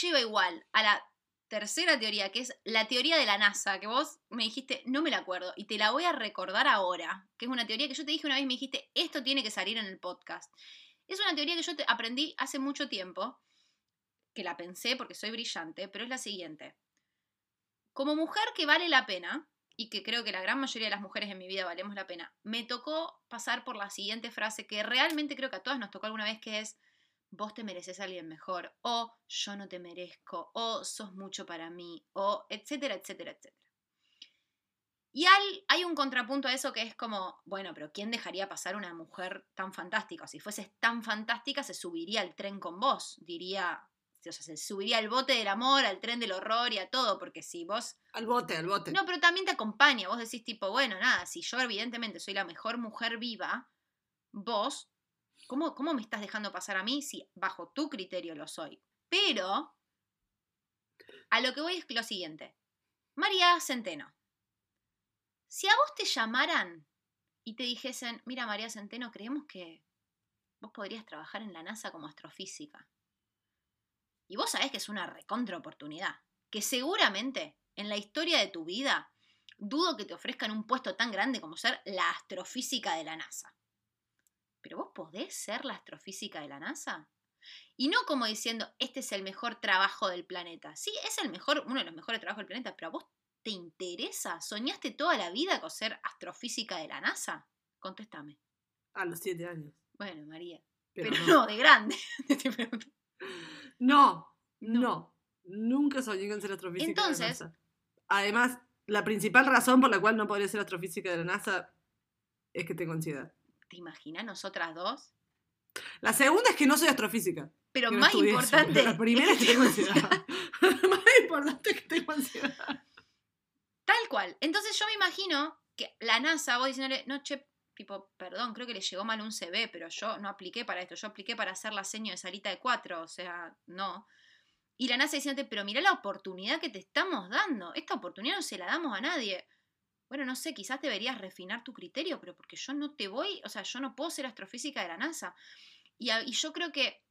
lleva igual a la tercera teoría, que es la teoría de la NASA, que vos me dijiste, no me la acuerdo, y te la voy a recordar ahora, que es una teoría que yo te dije una vez, me dijiste, esto tiene que salir en el podcast. Es una teoría que yo te aprendí hace mucho tiempo, que la pensé porque soy brillante, pero es la siguiente. Como mujer que vale la pena, y que creo que la gran mayoría de las mujeres en mi vida valemos la pena, me tocó pasar por la siguiente frase que realmente creo que a todas nos tocó alguna vez, que es, vos te mereces a alguien mejor, o yo no te merezco, o sos mucho para mí, o etcétera, etcétera, etcétera. Y hay, un contrapunto a eso que es como, bueno, pero ¿quién dejaría pasar una mujer tan fantástica? Si fueses tan fantástica, se subiría al tren con vos, diría, o sea, se subiría al bote del amor, al tren del horror y a todo, porque si vos... Al bote, al bote. No, pero también te acompaña, vos decís tipo, bueno, nada, si yo evidentemente soy la mejor mujer viva, vos ¿Cómo, me estás dejando pasar a mí si bajo tu criterio lo soy? Pero a lo que voy es lo siguiente. María Centeno. Si a vos te llamaran y te dijesen, mira María Centeno, creemos que vos podrías trabajar en la NASA como astrofísica. Y vos sabés que es una recontra oportunidad. Que seguramente en la historia de tu vida dudo que te ofrezcan un puesto tan grande como ser la astrofísica de la NASA pero vos podés ser la astrofísica de la NASA. Y no como diciendo, este es el mejor trabajo del planeta. Sí, es el mejor, uno de los mejores trabajos del planeta, pero a vos te interesa. ¿Soñaste toda la vida con ser astrofísica de la NASA? Contéstame. A los siete años. Bueno, María. Pero, no. de grande. no, no, Nunca soñé con ser astrofísica Entonces, de la NASA. Además, la principal razón por la cual no podría ser astrofísica de la NASA es que tengo ansiedad. ¿Te imaginas nosotras dos? La segunda es que no soy astrofísica. Pero más importante. la primera es que tengo ansiedad. más importante es que tengo ansiedad. Tal cual. Entonces yo me imagino que la NASA, vos diciéndole, no, che, tipo, perdón, creo que le llegó mal un CV, pero yo no apliqué para esto, yo apliqué para hacer la seño de salita de cuatro, o sea, no. Y la NASA diciéndote, pero mira la oportunidad que te estamos dando. Esta oportunidad no se la damos a nadie bueno, no sé, quizás deberías refinar tu criterio, pero porque yo no te voy, o sea, yo no puedo ser astrofísica de la NASA. Y, yo creo que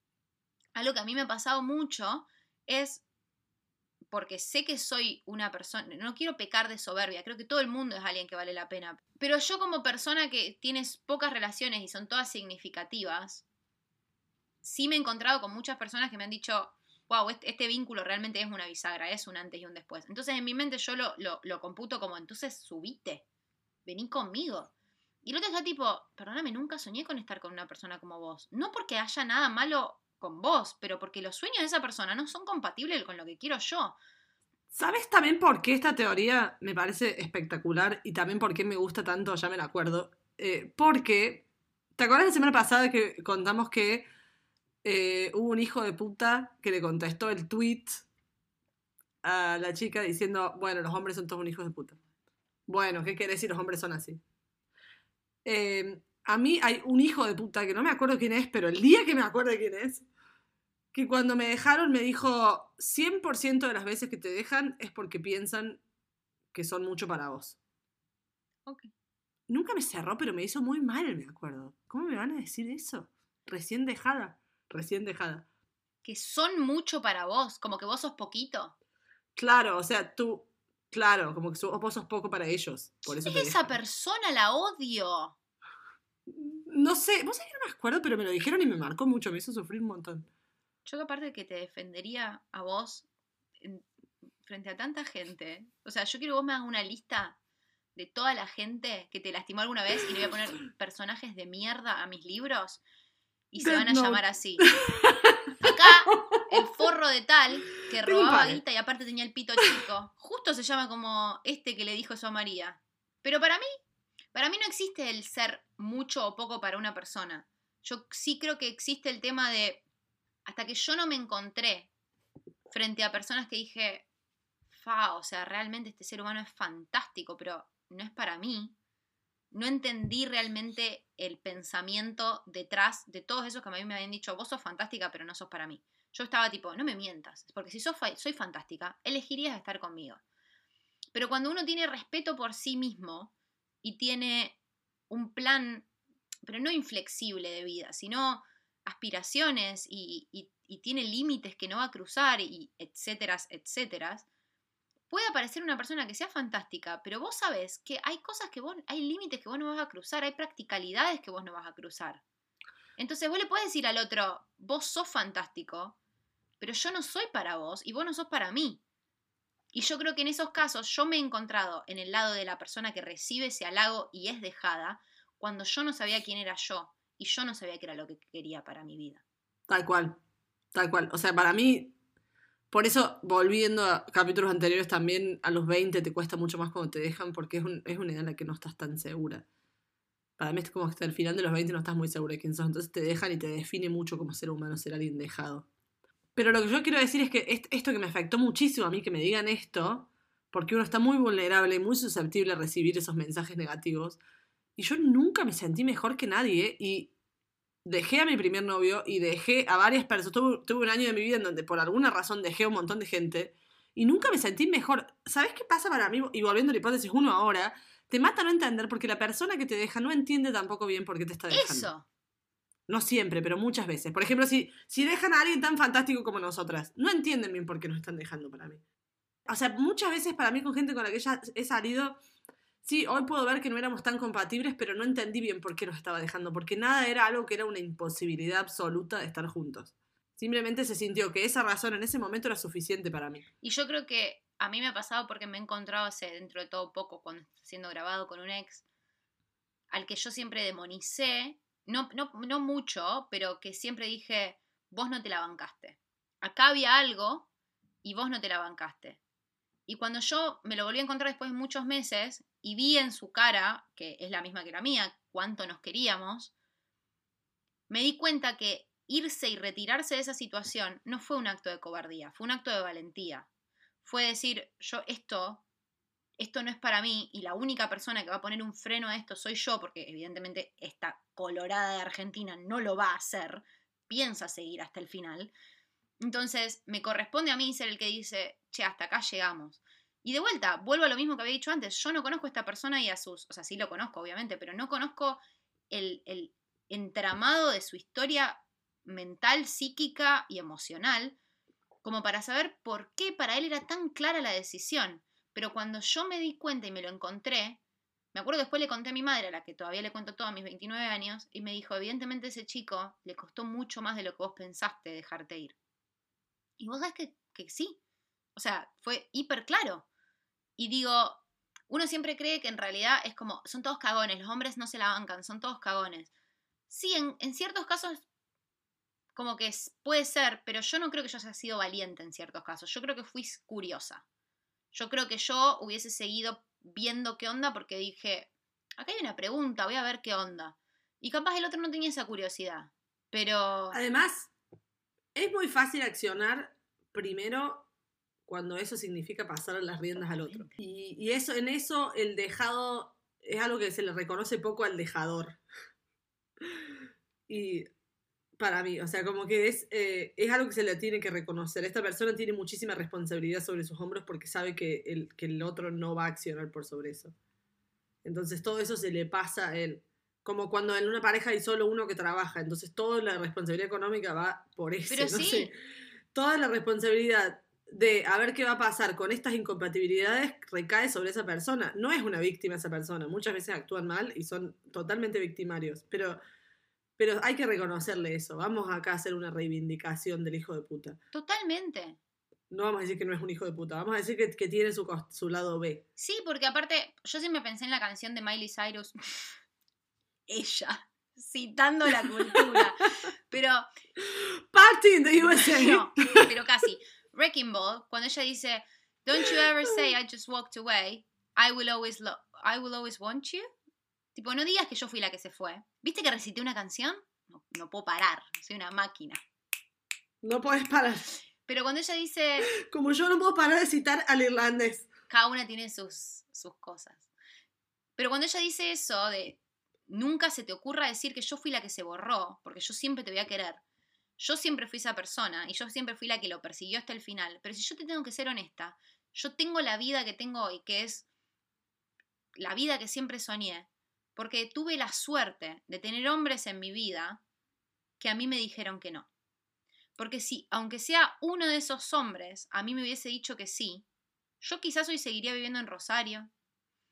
algo que a mí me ha pasado mucho es porque sé que soy una persona, no quiero pecar de soberbia, creo que todo el mundo es alguien que vale la pena, pero yo como persona que tienes pocas relaciones y son todas significativas, sí me he encontrado con muchas personas que me han dicho, wow, este, vínculo realmente es una bisagra, es un antes y un después. Entonces en mi mente yo lo, lo, computo como, entonces subite, vení conmigo. Y el otro está tipo, perdóname, nunca soñé con estar con una persona como vos. No porque haya nada malo con vos, pero porque los sueños de esa persona no son compatibles con lo que quiero yo. ¿Sabes también por qué esta teoría me parece espectacular y también por qué me gusta tanto? Ya me la acuerdo. Eh, porque, ¿te acuerdas la semana pasada que contamos que eh, hubo un hijo de puta que le contestó el tweet a la chica diciendo, bueno, los hombres son todos un hijos de puta. Bueno, ¿qué quiere decir? Los hombres son así. Em, a mí hay un hijo de puta que no me acuerdo quién es, pero el día que me acuerde quién es, que cuando me dejaron me dijo, 100% de las veces que te dejan es porque piensan que son mucho para vos. Nunca me cerró, pero me hizo muy mal, me acuerdo. ¿Cómo me van a decir eso? Recién dejada recién dejada. Que son mucho para vos, como que vos sos poquito. Claro, o sea, tú, claro, como que vos sos poco para ellos. Por eso es esa persona? La odio. No sé, vos sabés que no me acuerdo, pero me lo dijeron y me marcó mucho, me hizo sufrir un montón. Yo que aparte de que te defendería a vos frente a tanta gente, o sea, yo quiero que vos me hagas una lista de toda la gente que te lastimó alguna vez y le voy a poner personajes de mierda a mis libros y se van a llamar así. Acá, el forro de tal que robaba guita y aparte tenía el pito chico, justo se llama como este que le dijo eso a María. Pero para mí, para mí no existe el ser mucho o poco para una persona. Yo sí creo que existe el tema de, hasta que yo no me encontré frente a personas que dije, fa, o sea, realmente este ser humano es fantástico, pero no es para mí no entendí realmente el pensamiento detrás de todos esos que a mí me habían dicho, vos sos fantástica, pero no sos para mí. Yo estaba tipo, no me mientas, porque si sos soy fantástica, elegirías estar conmigo. Pero cuando uno tiene respeto por sí mismo y tiene un plan, pero no inflexible de vida, sino aspiraciones y, y tiene límites que no va a cruzar y etcétera, etcétera, puede aparecer una persona que sea fantástica, pero vos sabés que hay cosas que vos, hay límites que vos no vas a cruzar, hay practicalidades que vos no vas a cruzar. Entonces vos le puedes decir al otro, vos sos fantástico, pero yo no soy para vos y vos no sos para mí. Y yo creo que en esos casos yo me he encontrado en el lado de la persona que recibe ese halago y es dejada, cuando yo no sabía quién era yo y yo no sabía qué era lo que quería para mi vida. Tal cual, tal cual. O sea, para mí, por eso, volviendo a capítulos anteriores, también a los 20 te cuesta mucho más cuando te dejan, porque es, es una edad en la que no estás tan segura. Para mí es como que hasta el final de los 20 no estás muy segura de quién sos, entonces te dejan y te define mucho como ser humano ser alguien dejado. Pero lo que yo quiero decir es que esto que me afectó muchísimo a mí que me digan esto, porque uno está muy vulnerable y muy susceptible a recibir esos mensajes negativos, y yo nunca me sentí mejor que nadie, y dejé a mi primer novio y dejé a varias personas, tuve, un año de mi vida en donde por alguna razón dejé a un montón de gente, y nunca me sentí mejor. ¿Sabes qué pasa para mí? Y volviendo a la hipótesis uno ahora, te mata no entender porque la persona que te deja no entiende tampoco bien por qué te está dejando. Eso. No siempre, pero muchas veces. Por ejemplo, si, si dejan a alguien tan fantástico como nosotras, no entienden bien por qué nos están dejando para mí. O sea, muchas veces para mí con gente con la que ya he salido, sí, hoy puedo ver que no éramos tan compatibles, pero no entendí bien por qué nos estaba dejando, porque nada era algo que era una imposibilidad absoluta de estar juntos. Simplemente se sintió que esa razón en ese momento era suficiente para mí. Y yo creo que a mí me ha pasado porque me he encontrado hace dentro de todo poco, cuando siendo grabado con un ex, al que yo siempre demonicé no, no, no mucho, pero que siempre dije, vos no te la bancaste. Acá había algo y vos no te la bancaste. Y cuando yo me lo volví a encontrar después de muchos meses y vi en su cara, que es la misma que la mía, cuánto nos queríamos, me di cuenta que irse y retirarse de esa situación no fue un acto de cobardía, fue un acto de valentía. Fue decir, yo esto esto no es para mí y la única persona que va a poner un freno a esto soy yo, porque evidentemente esta colorada de Argentina no lo va a hacer, piensa seguir hasta el final. Entonces, me corresponde a mí ser el que dice, che, hasta acá llegamos. Y de vuelta, vuelvo a lo mismo que había dicho antes, yo no conozco a esta persona y a sus, o sea, sí lo conozco, obviamente, pero no conozco el, el entramado de su historia mental, psíquica y emocional, como para saber por qué para él era tan clara la decisión. Pero cuando yo me di cuenta y me lo encontré, me acuerdo después le conté a mi madre, a la que todavía le cuento todo a mis 29 años, y me dijo, evidentemente ese chico le costó mucho más de lo que vos pensaste dejarte ir. Y vos sabés que, que sí. O sea, fue hiper claro. Y digo, uno siempre cree que en realidad es como, son todos cagones, los hombres no se la bancan, son todos cagones. Sí, en, en ciertos casos como que puede ser, pero yo no creo que yo haya sido valiente en ciertos casos, yo creo que fui curiosa. Yo creo que yo hubiese seguido viendo qué onda porque dije, acá hay una pregunta, voy a ver qué onda. Y capaz el otro no tenía esa curiosidad. Pero... Además, es muy fácil accionar primero cuando eso significa pasar las riendas al otro. Y, y, eso, en eso el dejado es algo que se le reconoce poco al dejador. Y para mí. O sea, como que es, eh, es algo que se le tiene que reconocer. Esta persona tiene muchísima responsabilidad sobre sus hombros porque sabe que el, que el otro no va a accionar por sobre eso. Entonces todo eso se le pasa a él. Como cuando en una pareja hay solo uno que trabaja, entonces toda la responsabilidad económica va por eso. Pero sí. toda la responsabilidad de a ver qué va a pasar con estas incompatibilidades recae sobre esa persona. No es una víctima esa persona. Muchas veces actúan mal y son totalmente victimarios. Pero pero hay que reconocerle eso. Vamos acá a hacer una reivindicación del hijo de puta. Totalmente. No vamos a decir que no es un hijo de puta, vamos a decir que, que tiene su, su lado B. Sí, porque aparte, yo siempre pensé en la canción de Miley Cyrus. Ella, citando la cultura. pero. Party in the USA. No, pero casi. Wrecking Ball, cuando ella dice, Don't you ever say I just walked away, I will always, I will always want you. Tipo, no digas que yo fui la que se fue. ¿Viste que recité una canción? No, puedo parar, soy una máquina. No puedes parar. Pero cuando ella dice... Como yo no puedo parar de citar al irlandés. Cada una tiene sus, sus cosas. Pero cuando ella dice eso de nunca se te ocurra decir que yo fui la que se borró, porque yo siempre te voy a querer. Yo siempre fui esa persona y yo siempre fui la que lo persiguió hasta el final. Pero si yo te tengo que ser honesta, yo tengo la vida que tengo hoy, que es la vida que siempre soñé porque tuve la suerte de tener hombres en mi vida que a mí me dijeron que no. Porque si, aunque sea uno de esos hombres, a mí me hubiese dicho que sí, yo quizás hoy seguiría viviendo en Rosario.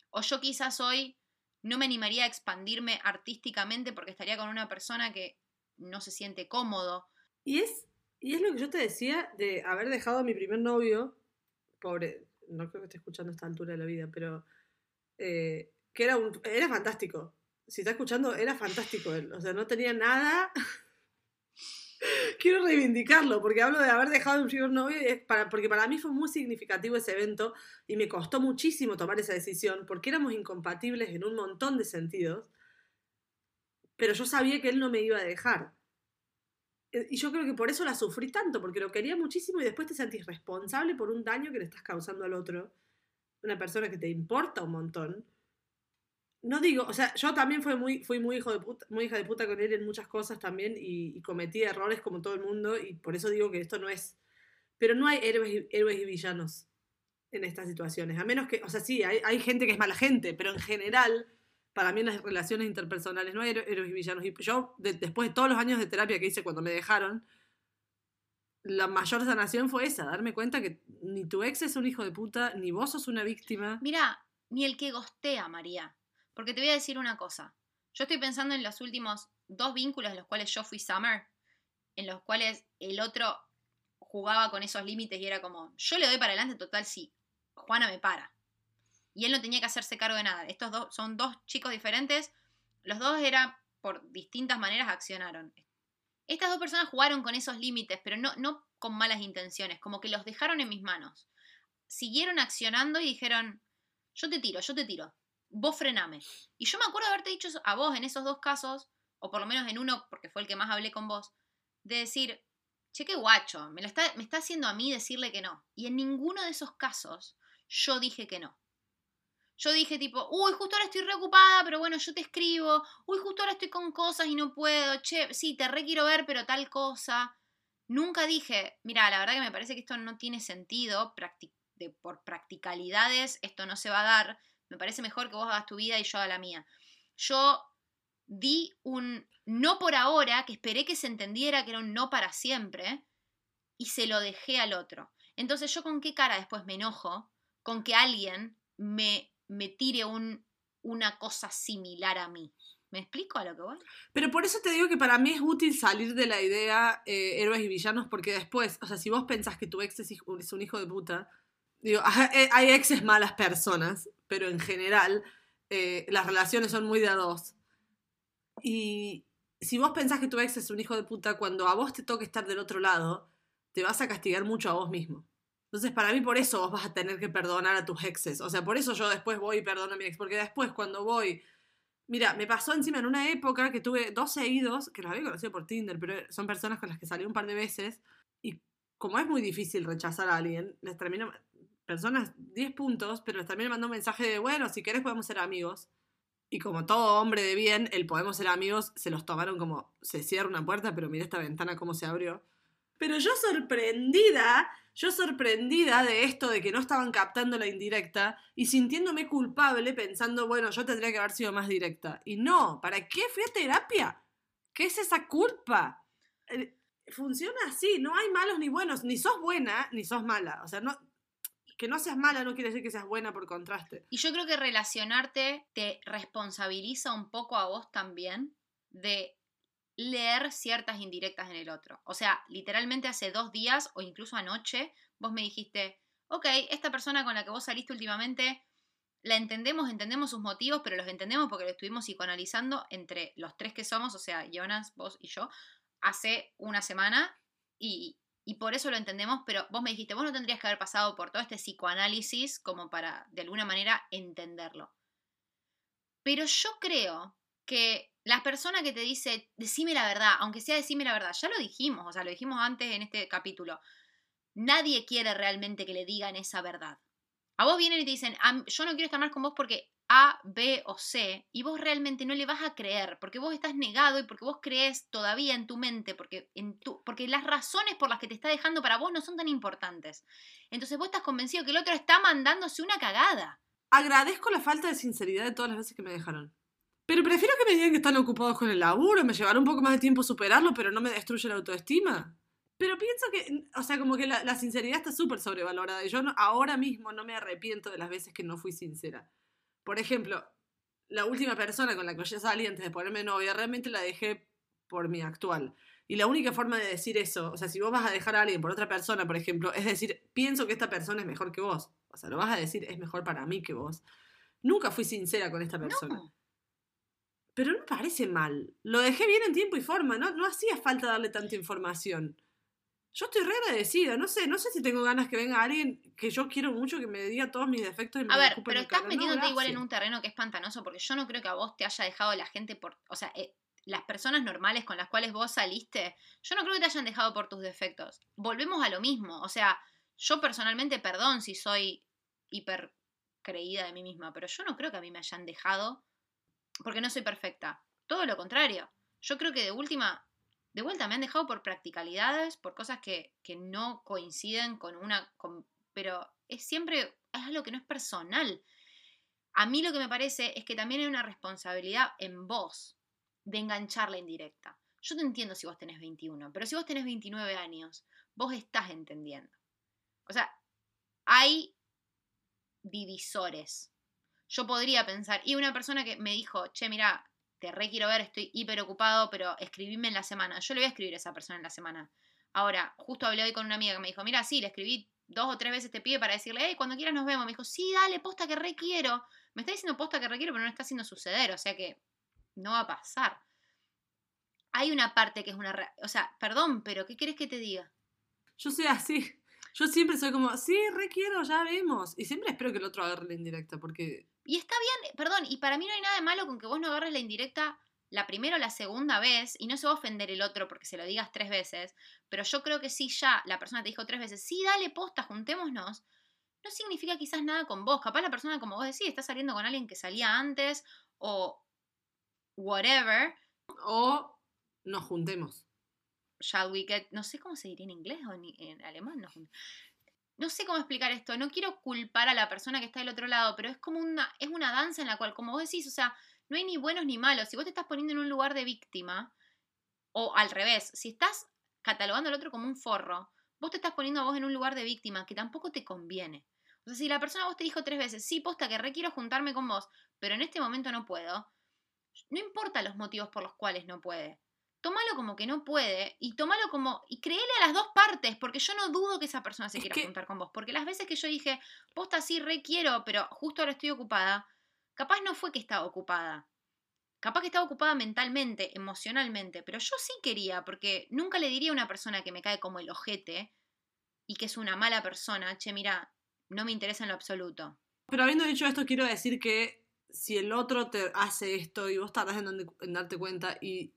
O yo quizás hoy no me animaría a expandirme artísticamente porque estaría con una persona que no se siente cómodo. Y es, y es lo que yo te decía de haber dejado a mi primer novio, pobre, no creo que esté escuchando a esta altura de la vida, pero eh, que era, un, era fantástico. Si está escuchando, era fantástico él. O sea, no tenía nada. Quiero reivindicarlo, porque hablo de haber dejado mi primer novio, para, porque para mí fue muy significativo ese evento y me costó muchísimo tomar esa decisión, porque éramos incompatibles en un montón de sentidos, pero yo sabía que él no me iba a dejar. Eh, Y yo creo que por eso la sufrí tanto, porque lo quería muchísimo y después te sentís responsable por un daño que le estás causando al otro, una persona que te importa un montón. No digo, o sea, yo también fui muy, fui muy, hijo de puta, muy hija de puta con él en muchas cosas también y, y cometí errores como todo el mundo y por eso digo que esto no es... Pero no hay héroes y, héroes y villanos en estas situaciones, a menos que, o sea, sí, hay, hay gente que es mala gente, pero en general, para mí en las relaciones interpersonales no hay héro- héroes y villanos. Y yo, de- después de todos los años de terapia que hice cuando me dejaron, la mayor sanación fue esa, darme cuenta que ni tu ex es un hijo de puta, ni vos sos una víctima. Mira, ni el que gostea, María. Porque te voy a decir una cosa. Yo estoy pensando en los últimos dos vínculos en los cuales yo fui Summer, en los cuales el otro jugaba con esos límites y era como, yo le doy para adelante total si Juana me para. Y él no tenía que hacerse cargo de nada. Estos dos son dos chicos diferentes. Los dos era por distintas maneras accionaron. Estas dos personas jugaron con esos límites, pero no, no con malas intenciones, como que los dejaron en mis manos. Siguieron accionando y dijeron, yo te tiro, yo te tiro, vos frename. Y yo me acuerdo de haberte dicho a vos en esos dos casos, o por lo menos en uno, porque fue el que más hablé con vos, de decir, che, qué guacho, me, está, me está haciendo a mí decirle que no. Y en ninguno de esos casos yo dije que no. Yo dije tipo, uy, justo ahora estoy reocupada, pero bueno, yo te escribo. Uy, justo ahora estoy con cosas y no puedo. Che, sí, te re quiero ver, pero tal cosa. Nunca dije, mira, la verdad que me parece que esto no tiene sentido, de, por practicalidades esto no se va a dar. Me parece mejor que vos hagas tu vida y yo haga la mía. Yo di un no por ahora, que esperé que se entendiera que era un no para siempre, y se lo dejé al otro. Entonces yo con qué cara después me enojo con que alguien me, me tire un, una cosa similar a mí. ¿Me explico a lo que voy? Pero por eso te digo que para mí es útil salir de la idea eh, héroes y villanos, porque después, o sea, si vos pensás que tu ex es, un hijo de puta, digo, eh, hay exes malas personas, pero en general eh, las relaciones son muy de a dos. Y si vos pensás que tu ex es un hijo de puta, cuando a vos te toque estar del otro lado, te vas a castigar mucho a vos mismo. Entonces, para mí, por eso vos vas a tener que perdonar a tus exes. O sea, por eso yo después voy y perdono a mi ex, porque después cuando voy Mira, me pasó encima en una época que tuve dos seguidos, que los había conocido por Tinder, pero son personas con las que salí un par de veces, y como es muy difícil rechazar a alguien, les termino, personas 10 puntos, pero termino mandando un mensaje de, bueno, si querés podemos ser amigos. Y como todo hombre de bien, el podemos ser amigos, se los tomaron como, se cierra una puerta, pero mira esta ventana cómo se abrió. Pero yo sorprendida, yo sorprendida de esto, de que no estaban captando la indirecta y sintiéndome culpable pensando, bueno, yo tendría que haber sido más directa. Y no, ¿para qué fui a terapia? ¿Qué es esa culpa? Eh, Funciona así, no hay malos ni buenos, ni sos buena ni sos mala. O sea, no, que no seas mala no quiere decir que seas buena por contraste. Y yo creo que relacionarte te responsabiliza un poco a vos también de leer ciertas indirectas en el otro. O sea, literalmente hace dos días o incluso anoche vos me dijiste, ok, esta persona con la que vos saliste últimamente, la entendemos, entendemos sus motivos, pero los entendemos porque lo estuvimos psicoanalizando entre los tres que somos, o sea, Jonas, vos y yo, hace una semana y, y por eso lo entendemos, pero vos me dijiste, vos no tendrías que haber pasado por todo este psicoanálisis como para, de alguna manera, entenderlo. Pero yo creo que la persona que te dice, decime la verdad, aunque sea decime la verdad, ya lo dijimos, o sea, lo dijimos antes en este capítulo, nadie quiere realmente que le digan esa verdad. A vos vienen y te dicen, "Am- yo no quiero estar más con vos porque A, B o C, y vos realmente no le vas a creer, porque vos estás negado y porque vos crees todavía en tu mente, porque, en tu, porque las razones por las que te está dejando para vos no son tan importantes. Entonces vos estás convencido que el otro está mandándose una cagada. Agradezco la falta de sinceridad de todas las veces que me dejaron. Pero prefiero que me digan que están ocupados con el laburo, me llevará un poco más de tiempo superarlo, pero no me destruye la autoestima. Pero pienso que, o sea, como que la, sinceridad está súper sobrevalorada. Y yo no- ahora mismo no me arrepiento de las veces que no fui sincera. Por ejemplo, la última persona con la que yo salí antes de ponerme novia, realmente la dejé por mi actual. Y la única forma de decir eso, o sea, si vos vas a dejar a alguien por otra persona, por ejemplo, es decir, pienso que esta persona es mejor que vos. O sea, lo vas a decir, es mejor para mí que vos. Nunca fui sincera con esta persona. No. Pero no parece mal. Lo dejé bien en tiempo y forma, no, no hacía falta darle tanta información. Yo estoy re agradecida, no sé, no sé si tengo ganas que venga alguien que yo quiero mucho que me diga todos mis defectos y me A ver, pero estás cara. No, metiéndote igual en un terreno que es pantanoso porque yo no creo que a vos te haya dejado la gente por. O sea, eh, las personas normales con las cuales vos saliste, yo no creo que te hayan dejado por tus defectos. Volvemos a lo mismo. O sea, yo personalmente, perdón si soy hiper creída de mí misma, pero yo no creo que a mí me hayan dejado porque no soy perfecta. Todo lo contrario. Yo creo que de última, de vuelta me han dejado por practicalidades, por cosas que, que no coinciden con una... pero es siempre, es algo que no es personal. A mí lo que me parece es que también hay una responsabilidad en vos de enganchar la indirecta. Yo te entiendo si vos tenés 21, pero si vos tenés 29 años, vos estás entendiendo. O sea, hay divisores. Yo podría pensar, y una persona que me dijo, che, mira, te re quiero ver, estoy hiper ocupado, pero escribime en la semana. Yo le voy a escribir a esa persona en la semana. Ahora, justo hablé hoy con una amiga que me dijo, mira, sí, le escribí dos o tres veces te pide para decirle, hey, cuando quieras nos vemos. Me dijo, sí, dale, posta que re quiero. Me está diciendo posta que re quiero, pero no está haciendo suceder, o sea que no va a pasar. Hay una parte que es una... O sea, perdón, pero ¿qué quieres que te diga? Yo soy así. Yo siempre soy como, sí, requiero, ya vemos. Y siempre espero que el otro agarre la indirecta, porque Y está bien, perdón, y para mí no hay nada de malo con que vos no agarres la indirecta la primera o la segunda vez y no se va a ofender el otro porque se lo digas tres veces, pero yo creo que si ya la persona te dijo tres veces, sí, dale posta, juntémonos, no significa quizás nada con vos. Capaz la persona, como vos decís, está saliendo con alguien que salía antes o whatever. o nos juntemos. Shall we get, no sé cómo se diría en inglés o en, en alemán, no, no sé cómo explicar esto, no quiero culpar a la persona que está del otro lado, pero es como una, es una danza en la cual, como vos decís, o sea, no hay ni buenos ni malos. Si vos te estás poniendo en un lugar de víctima, o al revés, si estás catalogando al otro como un forro, vos te estás poniendo a vos en un lugar de víctima que tampoco te conviene. O sea, si la persona vos te dijo tres veces, sí, posta que re quiero juntarme con vos, pero en este momento no puedo, no importa los motivos por los cuales no puede. Tómalo como que no puede y tómalo como. y créele a las dos partes, porque yo no dudo que esa persona se Es quiera que- juntar con vos. Porque las veces que yo dije, posta sí, re quiero, pero justo ahora estoy ocupada, capaz no fue que estaba ocupada. Capaz que estaba ocupada mentalmente, emocionalmente, pero yo sí quería, porque nunca le diría a una persona que me cae como el ojete y que es una mala persona, che, mira, no me interesa en lo absoluto. Pero habiendo dicho esto, quiero decir que si el otro te hace esto y vos tardás en darte cuenta y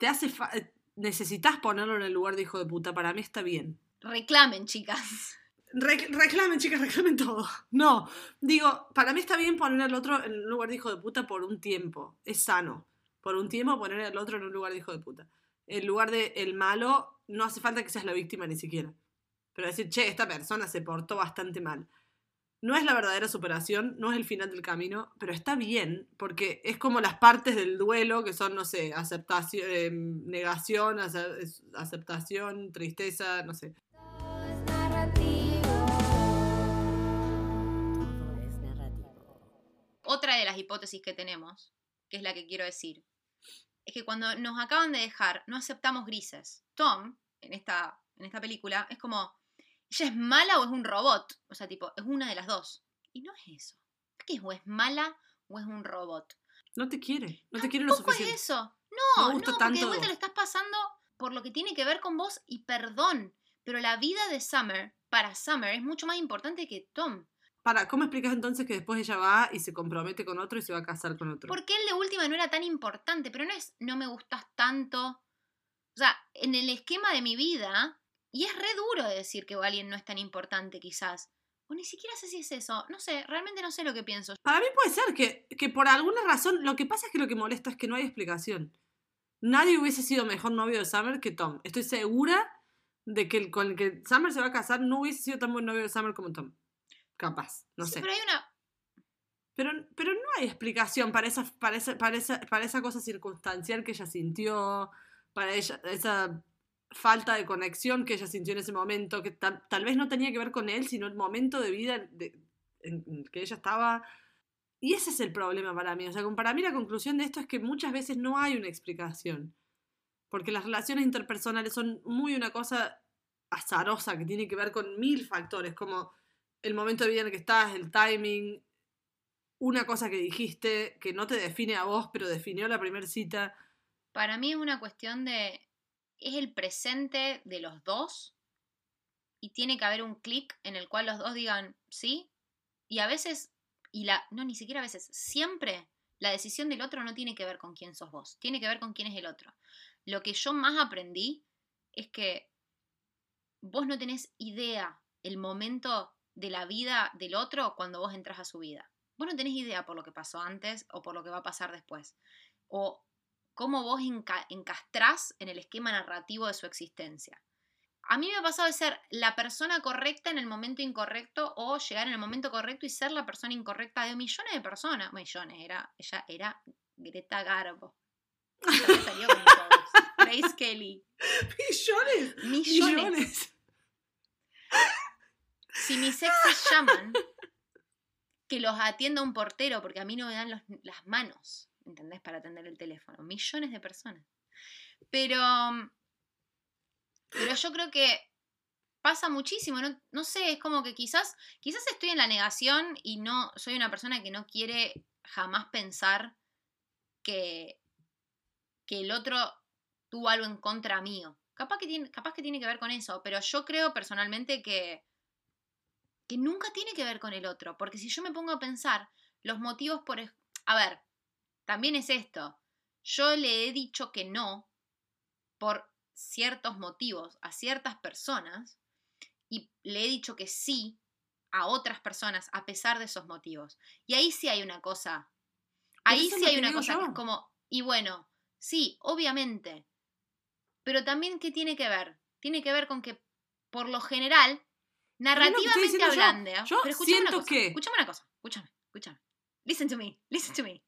te hace fa- necesitas ponerlo en el lugar de hijo de puta, para mí está bien. Reclamen, chicas. Re- reclamen, chicas, reclamen todo. No, digo, para mí está bien poner al otro en un lugar de hijo de puta por un tiempo. Es sano. Por un tiempo poner al otro en un lugar de hijo de puta. En lugar de el malo, no hace falta que seas la víctima ni siquiera. Pero decir, che, esta persona se portó bastante mal. No es la verdadera superación, no es el final del camino, pero está bien, porque es como las partes del duelo que son, no sé, aceptación, eh, negación, ace- aceptación, tristeza, no sé. Otra de las hipótesis que tenemos, que es la que quiero decir, es que cuando nos acaban de dejar, no aceptamos grises. Tom, en esta, en esta película, es como, ¿ella es mala o es un robot? O sea, tipo, es una de las dos. Y no es eso. ¿Qué es? ¿O es mala o es un robot? No te quiere, no te quiere lo Tampoco es suficiente. eso. Me No, no, gusta porque de tanto. vuelta lo estás pasando por lo que tiene que ver con vos y perdón. Pero la vida de Summer, para Summer, es mucho más importante que Tom. Para, ¿cómo explicas entonces que después ella va y se compromete con otro y se va a casar con otro? Porque él de última no era tan importante, pero no es no me gustas tanto. O sea, en el esquema de mi vida, y es re duro de decir que alguien no es tan importante quizás. O ni siquiera sé si es eso. No sé, realmente no sé lo que pienso. Para mí puede ser que, que por alguna razón, lo que pasa es que lo que molesta es que no hay explicación. Nadie hubiese sido mejor novio de Summer que Tom. Estoy segura de que el con el que Summer se va a casar no hubiese sido tan buen novio de Summer como Tom. Capaz, no Sí, sé. pero hay una. Pero, pero no hay explicación para esa, para, esa, para, esa, para esa cosa circunstancial que ella sintió, para ella, esa falta de conexión que ella sintió en ese momento, que tal, vez no tenía que ver con él, sino el momento de vida en que ella estaba. Y ese es el problema para mí. O sea, para mí la conclusión de esto es que muchas veces no hay una explicación. Porque las relaciones interpersonales son muy una cosa azarosa que tiene que ver con mil factores, como el momento de vida en el que estás, el timing, una cosa que dijiste que no te define a vos, pero definió la primera cita. Para mí es una cuestión de. Es el presente de los dos. Y tiene que haber un clic en el cual los dos digan sí. Y a veces. Y la. No, ni siquiera a veces. Siempre la decisión del otro no tiene que ver con quién sos vos. Tiene que ver con quién es el otro. Lo que yo más aprendí es que vos no tenés idea el momento de la vida del otro cuando vos entras a su vida. Vos no tenés idea por lo que pasó antes o por lo que va a pasar después. O cómo vos enca- encastrás en el esquema narrativo de su existencia. A mí me ha pasado de ser la persona correcta en el momento incorrecto o llegar en el momento correcto y ser la persona incorrecta de millones de personas. Millones, era, ella era Greta Garbo. Salió con todos. Grace Kelly. Millones, Millones. millones. Si mis exes llaman, que los atienda un portero, porque a mí no me dan los- las manos, ¿entendés? Para atender el teléfono. Millones de personas. Pero, pero yo creo que pasa muchísimo, no, no sé, es como que quizás, quizás estoy en la negación y no soy una persona que no quiere jamás pensar que, que el otro tuvo algo en contra mío. Capaz que, tiene, capaz que tiene que ver con eso, pero yo creo personalmente que, que nunca tiene que ver con el otro, porque si yo me pongo a pensar los motivos por... A ver, también es esto, yo le he dicho que no por ciertos motivos a ciertas personas y le he dicho que sí a otras personas a pesar de esos motivos. Y ahí sí hay una cosa. Ahí sí hay una cosa que es como, y bueno, sí, obviamente. Pero también, ¿qué tiene que ver? Tiene que ver con que, por lo general, narrativamente yo. hablando. Yo pero escúchame una siento cosa, que- Escúchame una cosa, escúchame, escúchame. Listen to me, listen to me.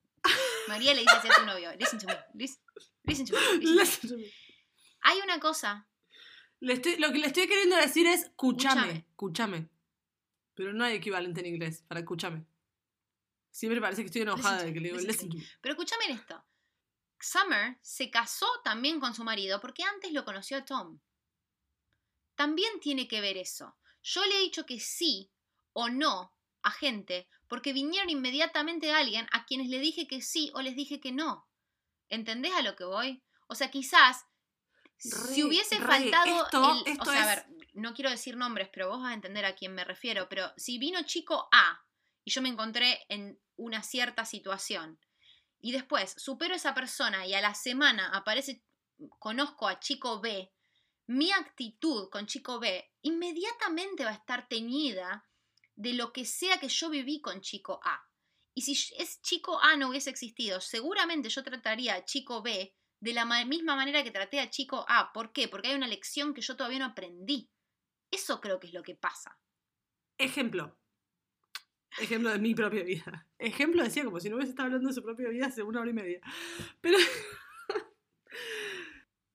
María le dice así a su novio, listen to me, lis- listen to me. listen to me. Listen to me. Hay una cosa Le estoy- lo que le estoy queriendo decir es escúchame, Escúchame. Pero no hay equivalente en inglés para escúchame. Siempre parece que estoy enojada Listen de que le digo listen listen to me. Pero escúchame en esto. Summer se casó también con su marido porque antes lo conoció a Tom. También tiene que ver eso. Yo le he dicho que sí o no a gente porque vinieron inmediatamente a alguien a quienes le dije que sí o les dije que no. ¿Entendés a lo que voy? O sea, quizás si hubiese re, faltado esto- el- esto o sea, a ver, no quiero decir nombres, pero vos vas a entender a quién me refiero, pero si vino chico A y yo me encontré en una cierta situación y después supero a esa persona y a la semana aparece conozco a chico B, mi actitud con chico B inmediatamente va a estar teñida de lo que sea que yo viví con chico A. Y si es chico A no hubiese existido, seguramente yo trataría a chico B de la ma- misma manera que traté a chico A. ¿Por qué? Porque hay una lección que yo todavía no aprendí. Eso creo que es lo que pasa. Ejemplo. Ejemplo de mi propia vida. Ejemplo decía como si no hubiese estado hablando de su propia vida hace una hora y media. Pero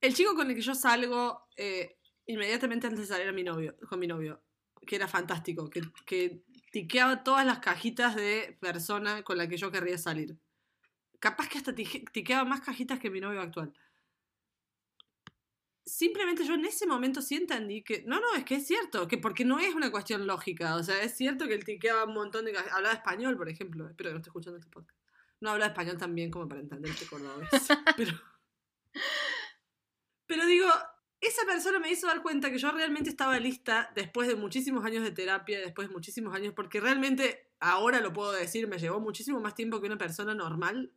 el chico con el que yo salgo eh, inmediatamente antes de salir a mi novio, con mi novio, que era fantástico, que, que tiqueaba todas las cajitas de persona con la que yo querría salir. Capaz que hasta tiqueaba más cajitas que mi novio actual. Simplemente yo en ese momento sí entendí que, no, no, es que es cierto, que porque no es una cuestión lógica, o sea, es cierto que él tiqueaba un montón de cajitas, hablaba español, por ejemplo, espero que no esté escuchando este podcast. No habla español tan bien como para entender este cordobés, pero... Pero digo, esa persona me hizo dar cuenta que yo realmente estaba lista después de muchísimos años de terapia, después de muchísimos años, porque realmente, ahora lo puedo decir, me llevó muchísimo más tiempo que una persona normal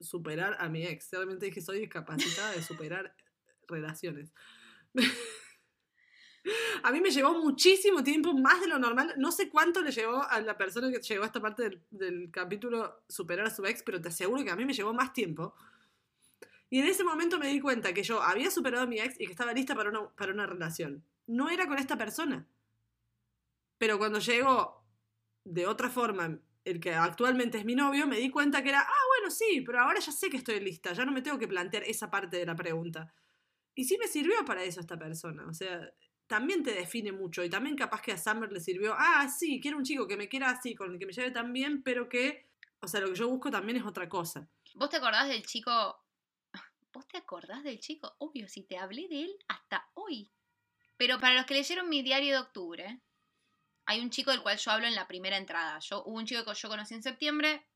superar a mi ex. Realmente dije, soy discapacitada de superar relaciones. A mí me llevó muchísimo tiempo, más de lo normal. No sé cuánto le llevó a la persona que llegó a esta parte del, del capítulo superar a su ex, pero te aseguro que a mí me llevó más tiempo. Y en ese momento me di cuenta que yo había superado a mi ex y que estaba lista para una, para una relación. No era con esta persona. Pero cuando llegó de otra forma el que actualmente es mi novio, me di cuenta que era, ah, bueno, sí, pero ahora ya sé que estoy lista, ya no me tengo que plantear esa parte de la pregunta. Y sí me sirvió para eso esta persona. O sea, también te define mucho. Y también capaz que a Summer le sirvió, ah, sí, quiero un chico que me quiera así, con el que me lleve tan bien, pero que, o sea, lo que yo busco también es otra cosa. ¿Vos te acordás del chico? ¿Vos te acordás del chico? Obvio, si te hablé de él hasta hoy. Pero para los que leyeron mi diario de octubre, hay un chico del cual yo hablo en la primera entrada. Yo, hubo un chico que yo conocí en septiembre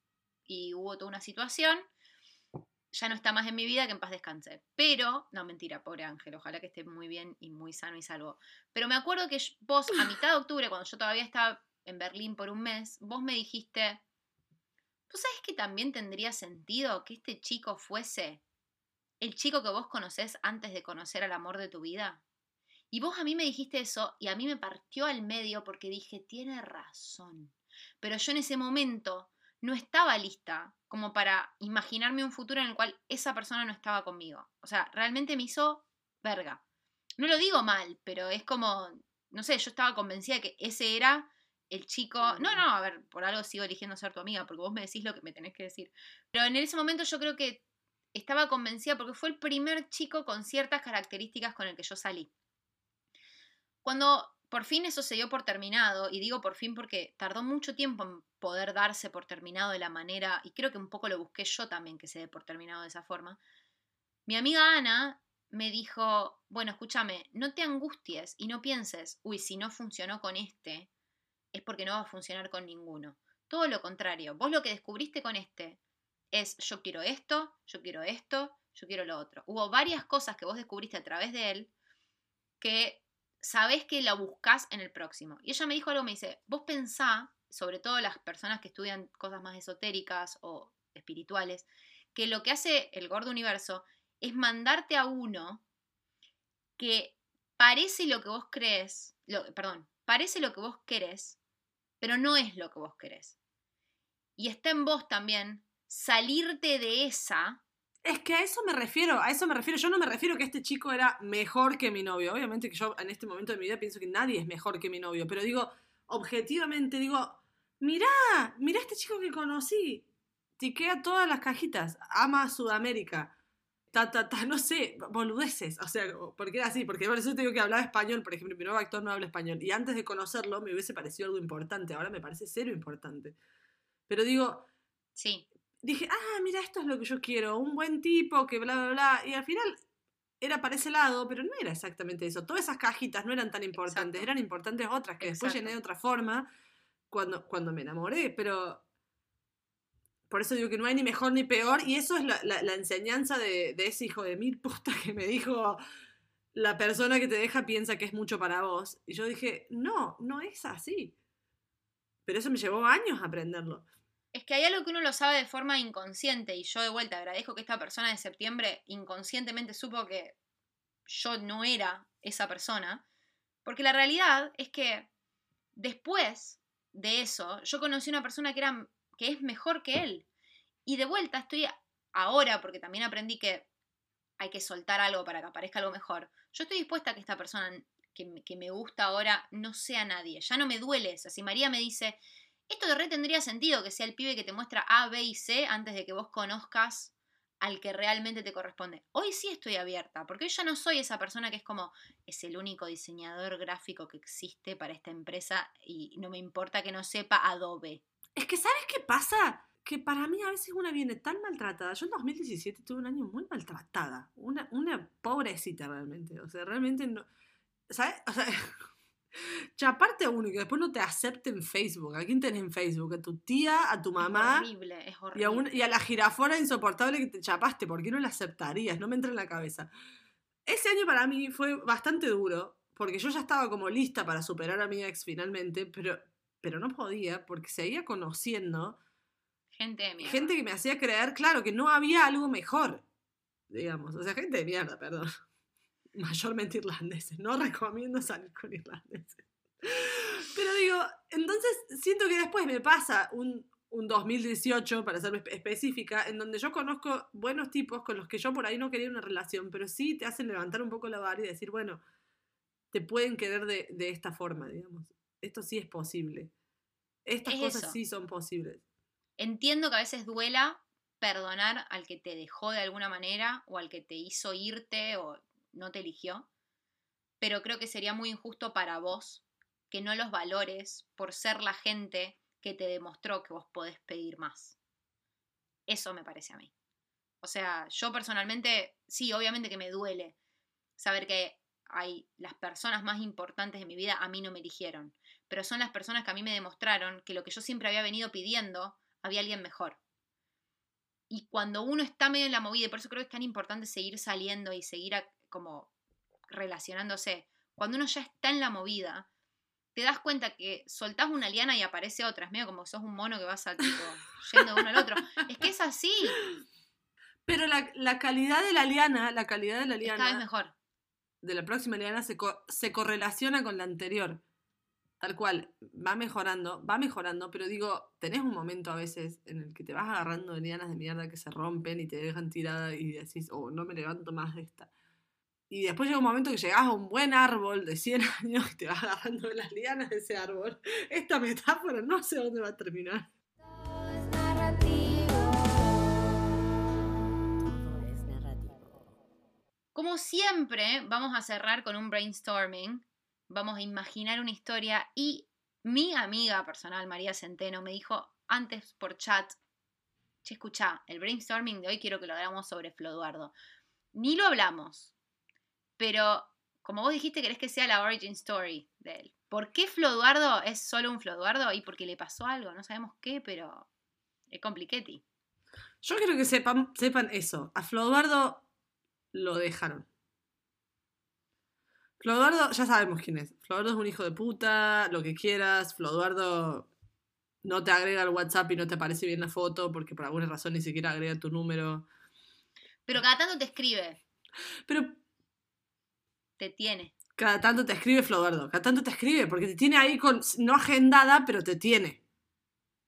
y hubo toda una situación. Ya no está más en mi vida, que en paz descanse. Pero, no, mentira, pobre Ángel, ojalá que esté muy bien y muy sano y salvo. Pero me acuerdo que vos, a mitad de octubre, cuando yo todavía estaba en Berlín por un mes, vos me dijiste, ¿tú sabes que también tendría sentido que este chico fuese el chico que vos conocés antes de conocer al amor de tu vida? Y vos a mí me dijiste eso y a mí me partió al medio porque dije, tiene razón. Pero yo en ese momento no estaba lista como para imaginarme un futuro en el cual esa persona no estaba conmigo. O sea, realmente me hizo verga. No lo digo mal, pero es como, no sé, yo estaba convencida de que ese era el chico. No, no, a ver, por algo sigo eligiendo ser tu amiga, porque vos me decís lo que me tenés que decir. Pero en ese momento yo creo que estaba convencida porque fue el primer chico con ciertas características con el que yo salí. Cuando por fin eso se dio por terminado, y digo por fin porque tardó mucho tiempo en poder darse por terminado de la manera, y creo que un poco lo busqué yo también que se dé por terminado de esa forma, mi amiga Ana me dijo, bueno, escúchame, no te angusties y no pienses, uy, si no funcionó con este, es porque no va a funcionar con ninguno. Todo lo contrario, vos lo que descubriste con este es yo quiero esto, yo quiero esto, yo quiero lo otro. Hubo varias cosas que vos descubriste a través de él que sabés que la buscás en el próximo. Y ella me dijo algo, me dice, vos pensá, sobre todo las personas que estudian cosas más esotéricas o espirituales, que lo que hace el gordo universo es mandarte a uno que parece lo que vos crees, lo, perdón, parece lo que vos querés, pero no es lo que vos querés. Y está en vos también salirte de esa Es que a eso me refiero, a eso me refiero. Yo no me refiero que este chico era mejor que mi novio. Obviamente que yo en este momento de mi vida pienso que nadie es mejor que mi novio. Pero digo, objetivamente, digo, mirá, mirá este chico que conocí. Tiquea todas las cajitas. Ama Sudamérica. Ta, ta, ta, no sé, boludeces. O sea, porque era así, porque por eso te digo que hablaba español. Por ejemplo, mi nuevo actor no habla español. Y antes de conocerlo me hubiese parecido algo importante. Ahora me parece cero importante. Pero digo, Sí, dije, ah, mira, esto es lo que yo quiero, un buen tipo, que bla, bla, bla. Y al final era para ese lado, pero no era exactamente eso. Todas esas cajitas no eran tan importantes, Exacto. eran importantes otras que después llené de otra forma cuando, cuando me enamoré, pero... Por eso digo que no hay ni mejor ni peor, y eso es la, la- la enseñanza de, de ese hijo de mil puta que me dijo, la persona que te deja piensa que es mucho para vos. Y yo dije, no, no es así. Pero eso me llevó años aprenderlo. Es que hay algo que uno lo sabe de forma inconsciente y yo de vuelta agradezco que esta persona de septiembre inconscientemente supo que yo no era esa persona, porque la realidad es que después de eso yo conocí una persona que era que es mejor que él y de vuelta estoy ahora porque también aprendí que hay que soltar algo para que aparezca algo mejor. Yo estoy dispuesta a que esta persona que, que me gusta ahora no sea nadie, ya no me duele eso. Si María me dice, esto de re tendría sentido que sea el pibe que te muestra A, B y C antes de que vos conozcas al que realmente te corresponde. Hoy sí estoy abierta, porque ya no soy esa persona que es como, es el único diseñador gráfico que existe para esta empresa y no me importa que no sepa Adobe. Es que, ¿sabes qué pasa? Que para mí a veces una viene tan maltratada. Yo en 2017 tuve un año muy maltratada. Una, una pobrecita realmente. O sea, realmente no. ¿Sabes? O sea, chaparte a uno y que después no te acepte en Facebook. ¿A quién tenés en Facebook? A tu tía, a tu mamá Es horrible, es horrible. y a, un- y a la jirafora insoportable que te chapaste. ¿Por qué no la aceptarías? No me entra en la cabeza. Ese año para mí fue bastante duro. Porque yo ya estaba como lista para superar a mi ex finalmente, pero, pero no podía porque seguía conociendo Gente de mierda. gente que me hacía creer, claro, que no había algo mejor, digamos. O sea, gente de mierda, perdón. Mayormente irlandeses. No recomiendo salir con irlandeses. Pero digo, entonces siento que después me pasa un, un 2018, para ser espe- específica, en donde yo conozco buenos tipos con los que yo por ahí no quería una relación, pero sí te hacen levantar un poco la vara y decir, bueno, te pueden querer de, de esta forma, digamos. Esto sí es posible. Estas Es cosas eso. sí son posibles. Entiendo que a veces duela perdonar al que te dejó de alguna manera o al que te hizo irte o no te eligió, pero creo que sería muy injusto para vos que no los valores por ser la gente que te demostró que vos podés pedir más. Eso me parece a mí. O sea, yo personalmente, sí, obviamente que me duele saber que hay las personas más importantes de mi vida a mí no me eligieron, pero son las personas que a mí me demostraron que lo que yo siempre había venido pidiendo, había alguien mejor. Y cuando uno está medio en la movida, y por eso creo que es tan importante seguir saliendo y seguir como relacionándose, cuando uno ya está en la movida, te das cuenta que soltás una liana y aparece otra. Es medio como sos un mono que vas a, tipo, yendo de uno al otro. Es que es así. Pero la, la calidad de la liana, la calidad de la Es cada vez liana, mejor. de la próxima liana se, co- se correlaciona con la anterior. Tal cual, va mejorando, va mejorando, pero digo, tenés un momento a veces en el que te vas agarrando de lianas de mierda que se rompen y te dejan tirada y decís, oh, no me levanto más de esta. Y después llega un momento que llegás a un buen árbol de 100 años y te vas agarrando de las lianas de ese árbol. Esta metáfora no sé dónde va a terminar. Todo es narrativo. Todo es narrativo. Como siempre, vamos a cerrar con un brainstorming. Vamos a imaginar una historia y mi amiga personal, María Centeno, me dijo antes por chat, che, escucha, el brainstorming de hoy quiero que lo hagamos sobre Floduardo. Ni lo hablamos, pero como vos dijiste, querés que sea la origin story de él. ¿Por qué Floduardo es solo un Floduardo? Y porque le pasó algo, no sabemos qué, pero es compliquetti. Yo quiero que sepan, sepan eso. A Floduardo lo dejaron. Floduardo, ya sabemos quién es. Floduardo es un hijo de puta, lo que quieras. Floduardo no te agrega al WhatsApp y no te aparece bien la foto porque por alguna razón ni siquiera agrega tu número. Pero cada tanto te escribe, Pero te tiene. cada tanto te escribe Floduardo. Cada tanto te escribe porque te tiene ahí con, no agendada, pero te tiene.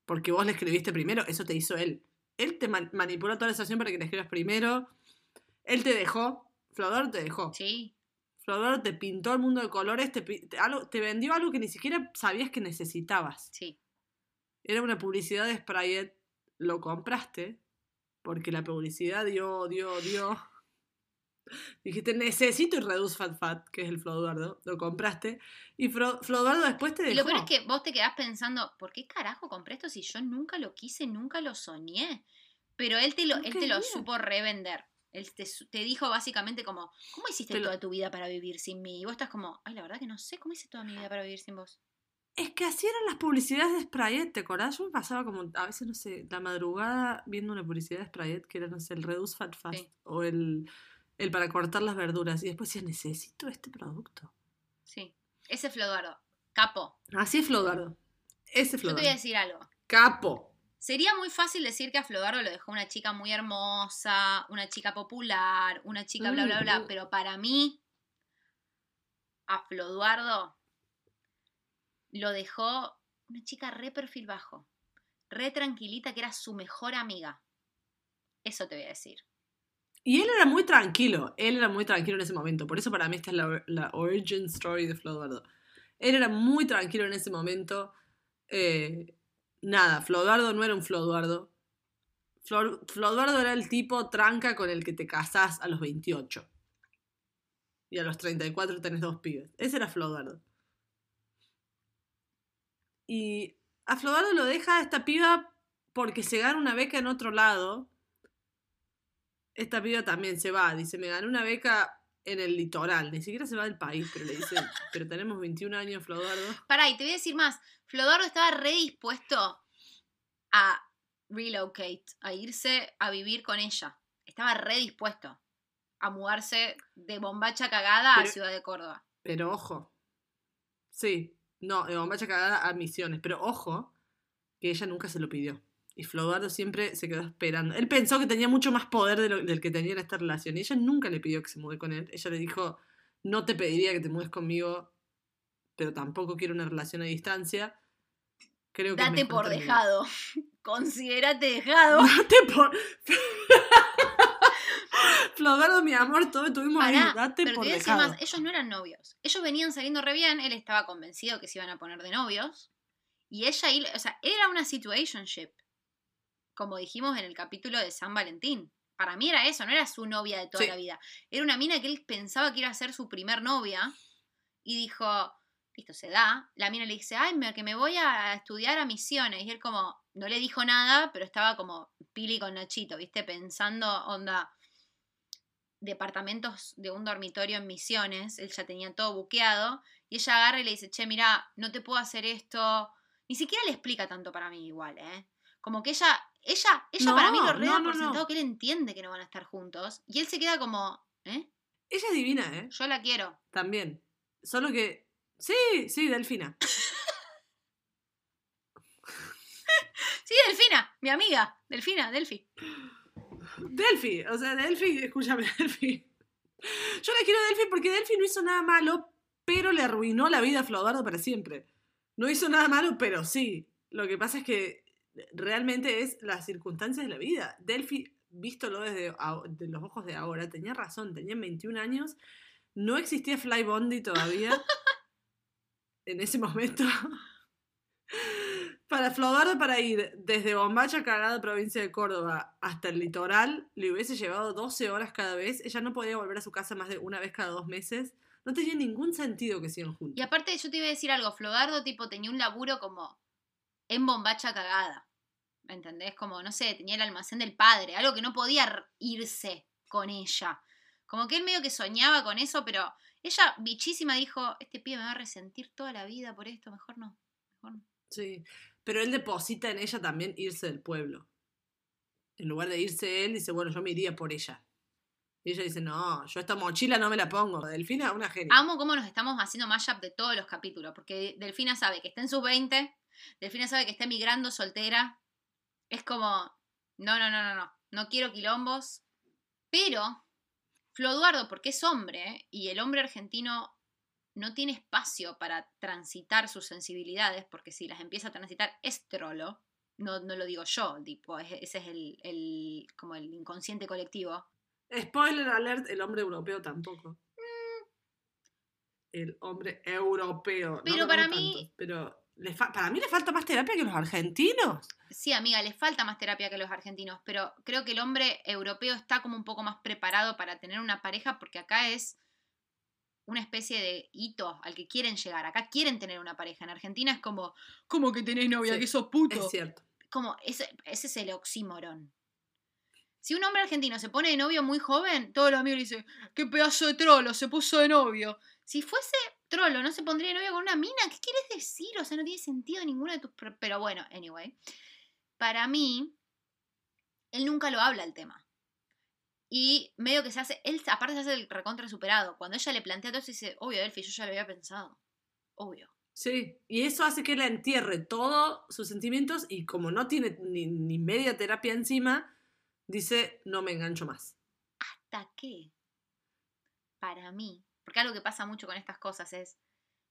Porque vos le escribiste primero, eso te hizo él. Él te man- manipuló toda la situación para que le escribas primero. Él te dejó. Floduardo te dejó. Sí, Flor te pintó el mundo de colores, te, te- algo- te vendió algo que ni siquiera sabías que necesitabas. sí. Era una publicidad de Sprayet, lo compraste, porque la publicidad dio, dio, dio. Dijiste, necesito y Reduce Fat Fat, que es el Floduardo, lo compraste, y Fro- Floduardo después te Y dejó. lo peor es que vos te quedás pensando, ¿por qué carajo compré esto si yo nunca lo quise, nunca lo soñé? Pero él te lo, No él te lo supo revender. Él te, dijo básicamente como, ¿cómo hiciste toda tu vida para vivir sin mí? Y vos estás como, ay, la verdad que no sé cómo hice toda mi vida para vivir sin vos. Es que así eran las publicidades de Sprayet, ¿te acordás? Yo me pasaba como, a veces, no sé, la madrugada viendo una publicidad de Sprayet que era, no sé, el Reduce Fat Fast Sí. o el, el para cortar las verduras. Y después decía, necesito este producto. Sí. Ese Floduardo, capo. Así es Flodardo. Ese Yo te voy a Flodardo. decir algo. Capo. Sería muy fácil decir que a Flodardo lo dejó una chica muy hermosa, una chica popular, una chica bla, bla, bla. Mm. Pero para mí, a Floduardo lo dejó una chica re perfil bajo, re tranquilita, que era su mejor amiga. Eso te voy a decir. Y él era muy tranquilo. Él era muy tranquilo en ese momento. Por eso para mí esta es la, origin story de Flodardo. Él era muy tranquilo en ese momento. Eh, nada, Flodardo no era un Floduardo. Flor, Floduardo era el tipo tranca con el que te casás a los 28. Y a los 34 tenés dos pibes. Ese era Flodardo. Y a Flodardo lo deja esta piba porque se gana una beca en otro lado. Esta piba también se va. Dice, me gané una beca en el litoral. Ni siquiera se va del país, pero le dice, pero tenemos 21 años, Flodardo. Pará, y te voy a decir más. Flodardo estaba re dispuesto a relocate, a irse a vivir con ella. Estaba re dispuesto a mudarse de bombacha cagada a Ciudad de Córdoba. Pero ojo. Sí, no, de bombacha cagada a misiones. Pero ojo, que ella nunca se lo pidió. Y Flodardo siempre se quedó esperando. Él pensó que tenía mucho más poder de lo- del que tenía en esta relación. Y ella nunca le pidió que se mude con él. Ella le dijo, no te pediría que te mudes conmigo, pero tampoco quiero una relación a distancia. Creo que Date por terminar". dejado. Considerate dejado. Date por. Flodardo, mi amor, todo estuvimos ahí. Pará, Date pero te por dejado. más, ellos no eran novios. Ellos venían saliendo re bien, él estaba convencido que se iban a poner de novios. Y ella, o sea, era una situationship. Como dijimos en el capítulo de San Valentín. Para mí era eso, no era su novia de toda Sí. la vida. Era una mina que él pensaba que iba a ser su primer novia y dijo, listo, se da. La mina le dice, ay, me- que me voy a estudiar a misiones. Y él como, no le dijo nada, pero estaba como Pili con Nachito, ¿viste? Pensando, onda, departamentos de un dormitorio en misiones. Él ya tenía todo buqueado. Y ella agarra y le dice, che, mira, no te puedo hacer esto. Ni siquiera le explica tanto para mí igual, ¿eh? Como que ella, ella, ella para mí lo reda no, no, por sentado que él entiende que no van a estar juntos. Y él se queda como, ¿eh? Ella es divina, ¿eh? Yo la quiero. También. Solo que. Sí, sí, Delfina. Sí, Delfina, mi amiga. Delfina, Delfi. Delphi, o sea, Delphi, escúchame, Delphi. Yo la quiero a Delphi porque Delphi no hizo nada malo, pero le arruinó la vida a Flodardo para siempre. No hizo nada malo, pero sí. Lo que pasa es que realmente es las circunstancias de la vida. Delphi, vístolo desde de los ojos de ahora, tenía razón, tenía 21 años, no existía Fly Bondi todavía en ese momento. Para Flodardo, para ir desde Bombacha, Cagada, provincia de Córdoba, hasta el litoral, le hubiese llevado 12 horas cada vez. Ella no podía volver a su casa más de una vez cada dos meses. No tenía ningún sentido que sigan juntos. Y aparte, yo te iba a decir algo. Flodardo, tipo, tenía un laburo como en bombacha cagada. ¿Me entendés? Como, no sé, tenía el almacén del padre. Algo que no podía irse con ella. Como que él medio que soñaba con eso, pero ella, bichísima, dijo: Este pibe me va a resentir toda la vida por esto. Mejor no. Mejor no. Sí. Pero él deposita en ella también irse del pueblo. En lugar de irse él, dice, bueno, yo me iría por ella. Y ella dice, no, yo esta mochila no me la pongo. Delfina, una genia. Amo cómo nos estamos haciendo mashup de todos los capítulos, porque Delfina sabe que está en sus 20, Delfina sabe que está emigrando soltera. Es como, no, no, no, no, no, no quiero quilombos. Pero, Flo Eduardo, porque es hombre, y el hombre argentino no tiene espacio para transitar sus sensibilidades, porque si las empieza a transitar es trolo. No, no lo digo yo, tipo, es- ese es el, el- como el inconsciente colectivo. Spoiler alert, el hombre europeo tampoco. El hombre europeo. Pero para mí- tanto, pero le fa- para mí le falta más terapia que los argentinos. Sí, amiga, le falta más terapia que los argentinos, pero creo que el hombre europeo está como un poco más preparado para tener una pareja porque acá es una especie de hito al que quieren llegar. Acá quieren tener una pareja. En Argentina es como, ¿cómo que tenés novia? Sí, que sos puto. Es cierto. Como, ese, ese es el oxímoron. Si un hombre argentino se pone de novio muy joven, todos los amigos le dicen, qué pedazo de trolo, se puso de novio. Si fuese trolo, no se pondría de novio con una mina. ¿Qué quieres decir? O sea, no tiene sentido ninguna de tus... Pero bueno, anyway. Para mí, él nunca lo habla el tema. Y medio que se hace, él aparte se hace el recontra superado. Cuando ella le plantea todo eso, dice, obvio, Delphi, yo ya lo había pensado. Obvio. Sí, y eso hace que la entierre todos sus sentimientos y como no tiene ni, ni media terapia encima, dice, no me engancho más. ¿Hasta qué? Para mí, porque algo que pasa mucho con estas cosas es,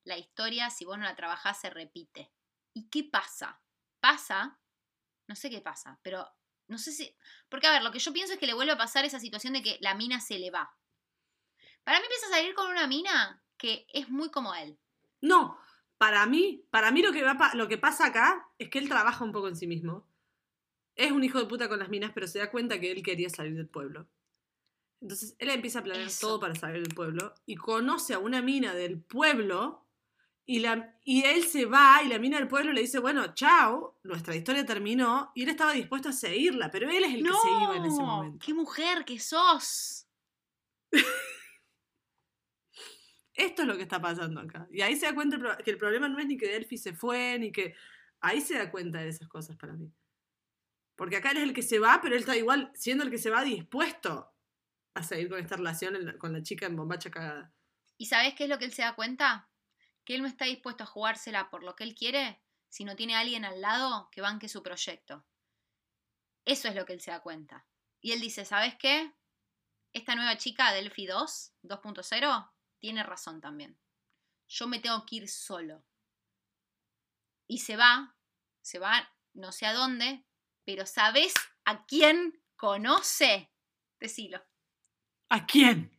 la historia, si vos no la trabajás, se repite. ¿Y qué pasa? Pasa, no sé qué pasa, pero no sé si... Porque a ver, lo que yo pienso es que le vuelve a pasar esa situación de que la mina se le va. Para mí empieza a salir con una mina que es muy como él. No, para mí, para mí lo que, va, lo que pasa acá es que él trabaja un poco en sí mismo. Es un hijo de puta con las minas, pero se da cuenta que él quería salir del pueblo. Entonces él empieza a planear Eso. todo para salir del pueblo y conoce a una mina del pueblo y, la, y él se va y la mina del pueblo le dice, bueno, chao, nuestra historia terminó y él estaba dispuesto a seguirla, pero él es el que se iba en ese momento. ¡Qué mujer que sos! Esto es lo que está pasando acá. Y ahí se da cuenta que el problema no es ni que Delphi se fue, ni que... Ahí se da cuenta de esas cosas para mí. Porque acá él es el que se va, pero él está igual, siendo el que se va, dispuesto a seguir con esta relación con la chica en bombacha cagada. ¿Y sabes qué es lo que él se da cuenta? Que él no está dispuesto a jugársela por lo que él quiere si no tiene a alguien al lado que banque su proyecto. Eso es lo que él se da cuenta. Y él dice, ¿sabes qué? Esta nueva chica, Delphi 2, 2.0, tiene razón también. Yo me tengo que ir solo. Y se va, se va no sé a dónde, pero ¿sabes a quién conoce? Decilo. ¿A quién?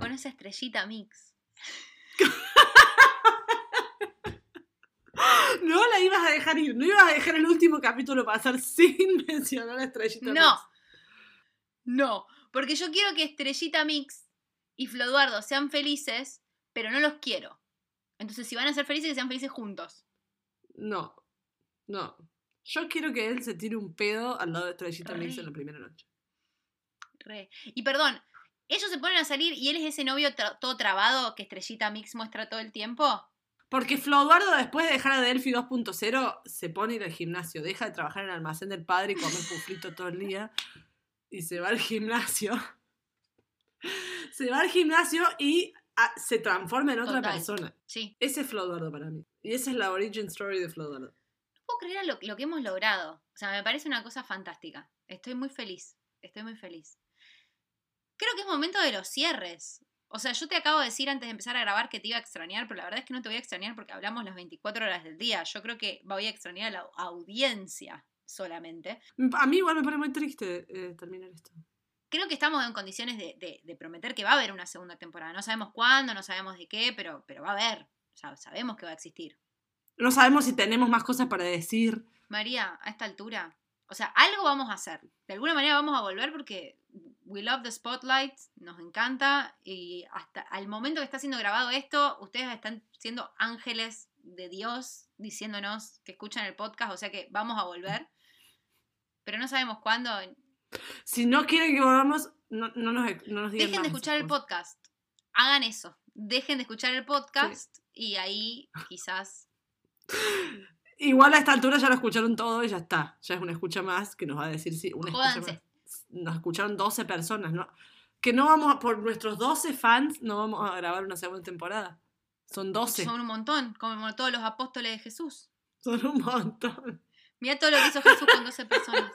Conoce a Estrellita Mix. No la ibas a dejar ir, no ibas a dejar el último capítulo pasar sin mencionar a Estrellita No. Mix. No, porque yo quiero que Estrellita Mix y Floduardo sean felices, pero no los quiero. Entonces, si van a ser felices, que sean felices juntos. No, no. Yo quiero que él se tire un pedo al lado de Estrellita Mix en la primera noche. Re. Y perdón, ellos se ponen a salir y él es ese novio tra- todo trabado que Estrellita Mix muestra todo el tiempo. Porque Floduardo, después de dejar a Delphi 2.0, se pone a ir al gimnasio. Deja de trabajar en el almacén del padre y comer puflito todo el día. Y se va al gimnasio. Se va al gimnasio y ah, se transforma en otra Total. persona. Sí. Ese es Floduardo para mí. Y esa es la origin story de Floduardo. No puedo creer lo, lo que hemos logrado. O sea, me parece una cosa fantástica. Estoy muy feliz. Estoy muy feliz. Creo que es momento de los cierres. O sea, yo te acabo de decir antes de empezar a grabar que te iba a extrañar, pero la verdad es que no te voy a extrañar porque hablamos las 24 horas del día. Yo creo que voy a extrañar a la audiencia solamente. A mí igual me pone muy triste eh, terminar esto. Creo que estamos en condiciones de, de- de prometer que va a haber una segunda temporada. No sabemos cuándo, no sabemos de qué, pero, pero va a haber. O sea, sabemos que va a existir. No sabemos si tenemos más cosas para decir. María, a esta altura. O sea, algo vamos a hacer. De alguna manera vamos a volver porque we love the spotlight, nos encanta y hasta al momento que está siendo grabado esto, ustedes están siendo ángeles de Dios diciéndonos que escuchan el podcast, o sea que vamos a volver. Pero no sabemos cuándo. Si no quieren que volvamos, no, no nos, no nos digan Dejen de escuchar el podcast. Hagan eso. Dejen de escuchar el podcast y ahí quizás Igual a esta altura ya lo escucharon todo y ya está. Ya es una escucha más que nos va a decir si una escucha más. Nos escucharon 12 personas, ¿no? Que no vamos a, por nuestros 12 fans, no vamos a grabar una segunda temporada. Son 12. son un montón, como todos los apóstoles de Jesús. Son un montón. Mira todo lo que hizo Jesús con 12 personas.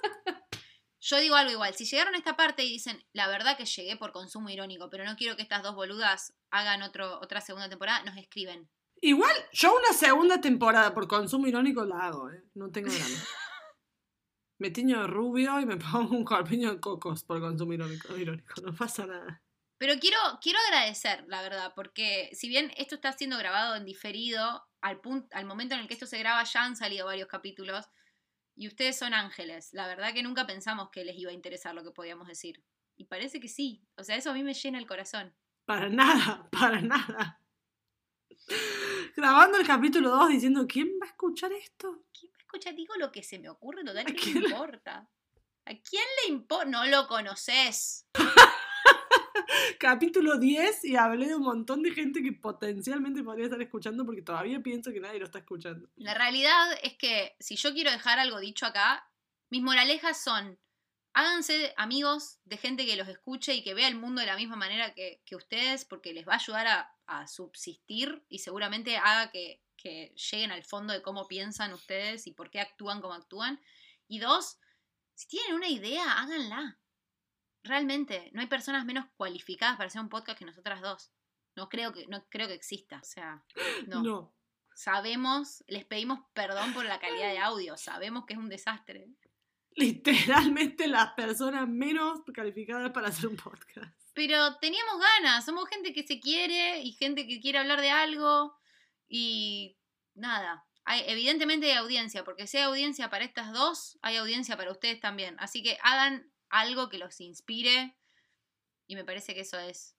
Yo digo algo igual, si llegaron a esta parte y dicen, la verdad que llegué por consumo irónico, pero no quiero que estas dos boludas hagan otro, otra segunda temporada, nos escriben. Igual, yo una segunda temporada por consumo irónico la hago, ¿eh? No tengo drama. Me tiño de rubio y me pongo un corpiño de cocos por consumo irónico. irónico. No pasa nada. Pero quiero, quiero agradecer, la verdad, porque si bien esto está siendo grabado en diferido, al, punto, al momento en el que esto se graba ya han salido varios capítulos y ustedes son ángeles. La verdad que nunca pensamos que les iba a interesar lo que podíamos decir. Y parece que sí. O sea, eso a mí me llena el corazón. Para nada, para nada. Grabando el capítulo 2 diciendo, ¿quién va a escuchar esto? ¿Quién me escucha? Digo lo que se me ocurre, total, ¿A ¿qué quién le- importa? ¿A quién le importa? No lo conoces. Capítulo 10 y hablé de un montón de gente que potencialmente podría estar escuchando porque todavía pienso que nadie lo está escuchando. La realidad es que si yo quiero dejar algo dicho acá, mis moralejas son, háganse amigos de gente que los escuche y que vea el mundo de la misma manera que, que ustedes, porque les va a ayudar a, a subsistir y seguramente haga que, que lleguen al fondo de cómo piensan ustedes y por qué actúan como actúan. Y dos, si tienen una idea, háganla. Realmente, no hay personas menos cualificadas para hacer un podcast que nosotras dos. No creo que, no creo que exista. O sea, no. no. Sabemos, les pedimos perdón por la calidad de audio, sabemos que es un desastre. Literalmente las personas menos calificadas para hacer un podcast. Pero teníamos ganas, somos gente que se quiere y gente que quiere hablar de algo y nada. Hay, evidentemente hay audiencia, porque si hay audiencia para estas dos, hay audiencia para ustedes también. Así que hagan algo que los inspire y me parece que eso es,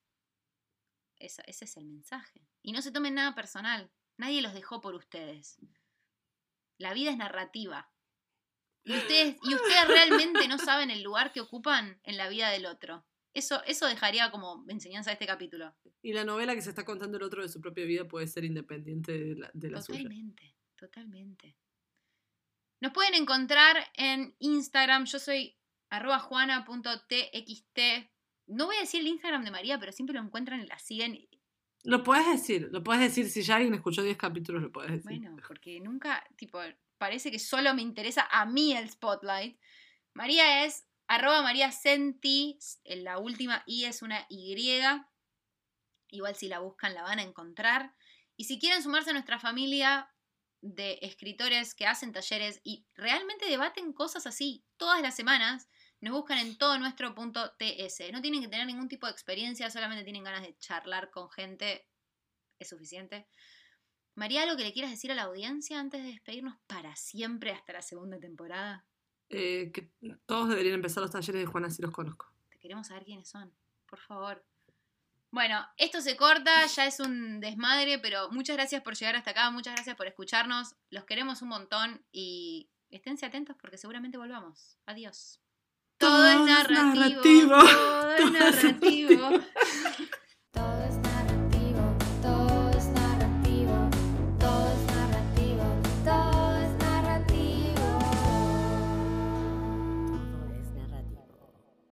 eso- ese es el mensaje. Y no se tomen nada personal, nadie los dejó por ustedes. La vida es narrativa. Y ustedes, y ustedes realmente no saben el lugar que ocupan en la vida del otro. Eso, eso dejaría como enseñanza de este capítulo. Y la novela que se está contando el otro de su propia vida puede ser independiente de la, de la suya. Totalmente, totalmente. Nos pueden encontrar en Instagram. Yo soy arroba juana.txt. No voy a decir el Instagram de María, pero siempre lo encuentran y la siguen. Lo puedes decir, lo puedes decir. Si ya alguien escuchó 10 capítulos, lo puedes decir. Bueno, porque nunca, tipo, parece que solo me interesa a mí el spotlight. María es arroba María Senti, en la última I es una Y. Igual si la buscan la van a encontrar. Y si quieren sumarse a nuestra familia de escritores que hacen talleres y realmente debaten cosas así todas las semanas, nos buscan en todo nuestro punto TS. No tienen que tener ningún tipo de experiencia, solamente tienen ganas de charlar con gente. Es suficiente. María, ¿algo que le quieras decir a la audiencia antes de despedirnos para siempre hasta la segunda temporada? Eh, que todos deberían empezar los talleres de Juana si los conozco. basta, queremos saber quiénes son, por favor. Bueno, esto se corta, ya es un desmadre, pero muchas gracias por llegar hasta acá, muchas gracias por escucharnos, los queremos un montón y esténse atentos porque seguramente volvamos. Adiós. Todo, Todo es narrativo. narrativo. Todo es Todo es narrativo.